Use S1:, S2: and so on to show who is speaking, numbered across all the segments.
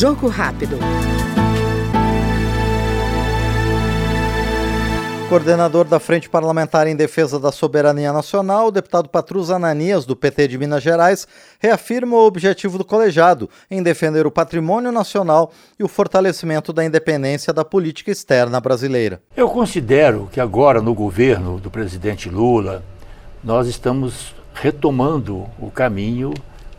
S1: Jogo rápido.
S2: Coordenador da Frente Parlamentar em Defesa da Soberania Nacional, o deputado Patrus Ananias, do PT de Minas Gerais, reafirma o objetivo do colegiado em defender o patrimônio nacional e o fortalecimento da independência da política externa brasileira.
S3: Eu considero que agora, no governo do presidente Lula, nós estamos retomando o caminho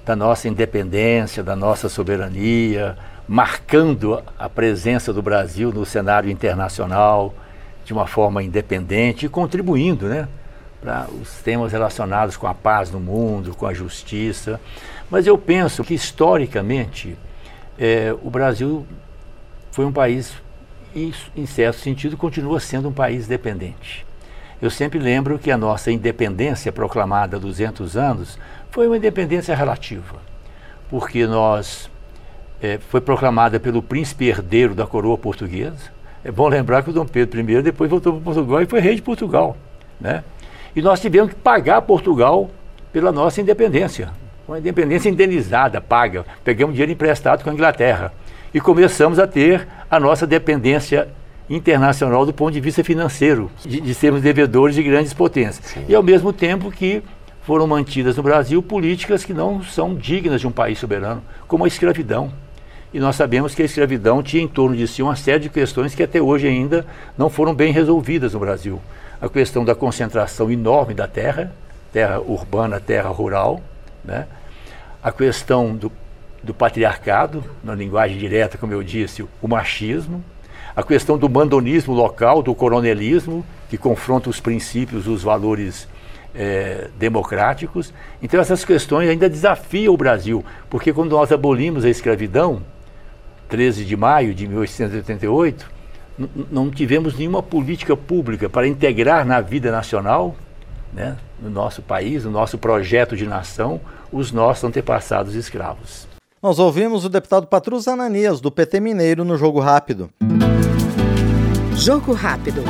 S3: da nossa independência, da nossa soberania, marcando a presença do Brasil no cenário internacional de uma forma independente e contribuindo né, para os temas relacionados com a paz no mundo, com a justiça. Mas eu penso que, historicamente, é, o Brasil foi um país, e, em certo sentido, continua sendo um país dependente. Eu sempre lembro que a nossa independência proclamada há 200 anos foi uma independência relativa, porque nós é, foi proclamada pelo príncipe herdeiro da coroa portuguesa, é bom lembrar que o Dom Pedro I depois voltou para Portugal e foi rei de Portugal. Né? E nós tivemos que pagar Portugal pela nossa independência. Uma independência indenizada, paga. Pegamos dinheiro emprestado com a Inglaterra. E começamos a ter a nossa dependência internacional do ponto de vista financeiro, de, de sermos devedores de grandes potências. Sim. E ao mesmo tempo que foram mantidas no Brasil políticas que não são dignas de um país soberano, como a escravidão. E nós sabemos que a escravidão tinha em torno de si uma série de questões que até hoje ainda não foram bem resolvidas no Brasil. A questão da concentração enorme da terra, terra urbana, terra rural, né? a questão do, do patriarcado, na linguagem direta, como eu disse, o machismo, a questão do mandonismo local, do coronelismo, que confronta os princípios, os valores é, democráticos. Então, essas questões ainda desafiam o Brasil, porque quando nós abolimos a escravidão, 13 de maio de 1888, não tivemos nenhuma política pública para integrar na vida nacional, né, no nosso país, no nosso projeto de nação, os nossos antepassados escravos.
S2: Nós ouvimos o deputado Patrus Ananias, do PT Mineiro, no Jogo Rápido.
S1: Jogo Rápido.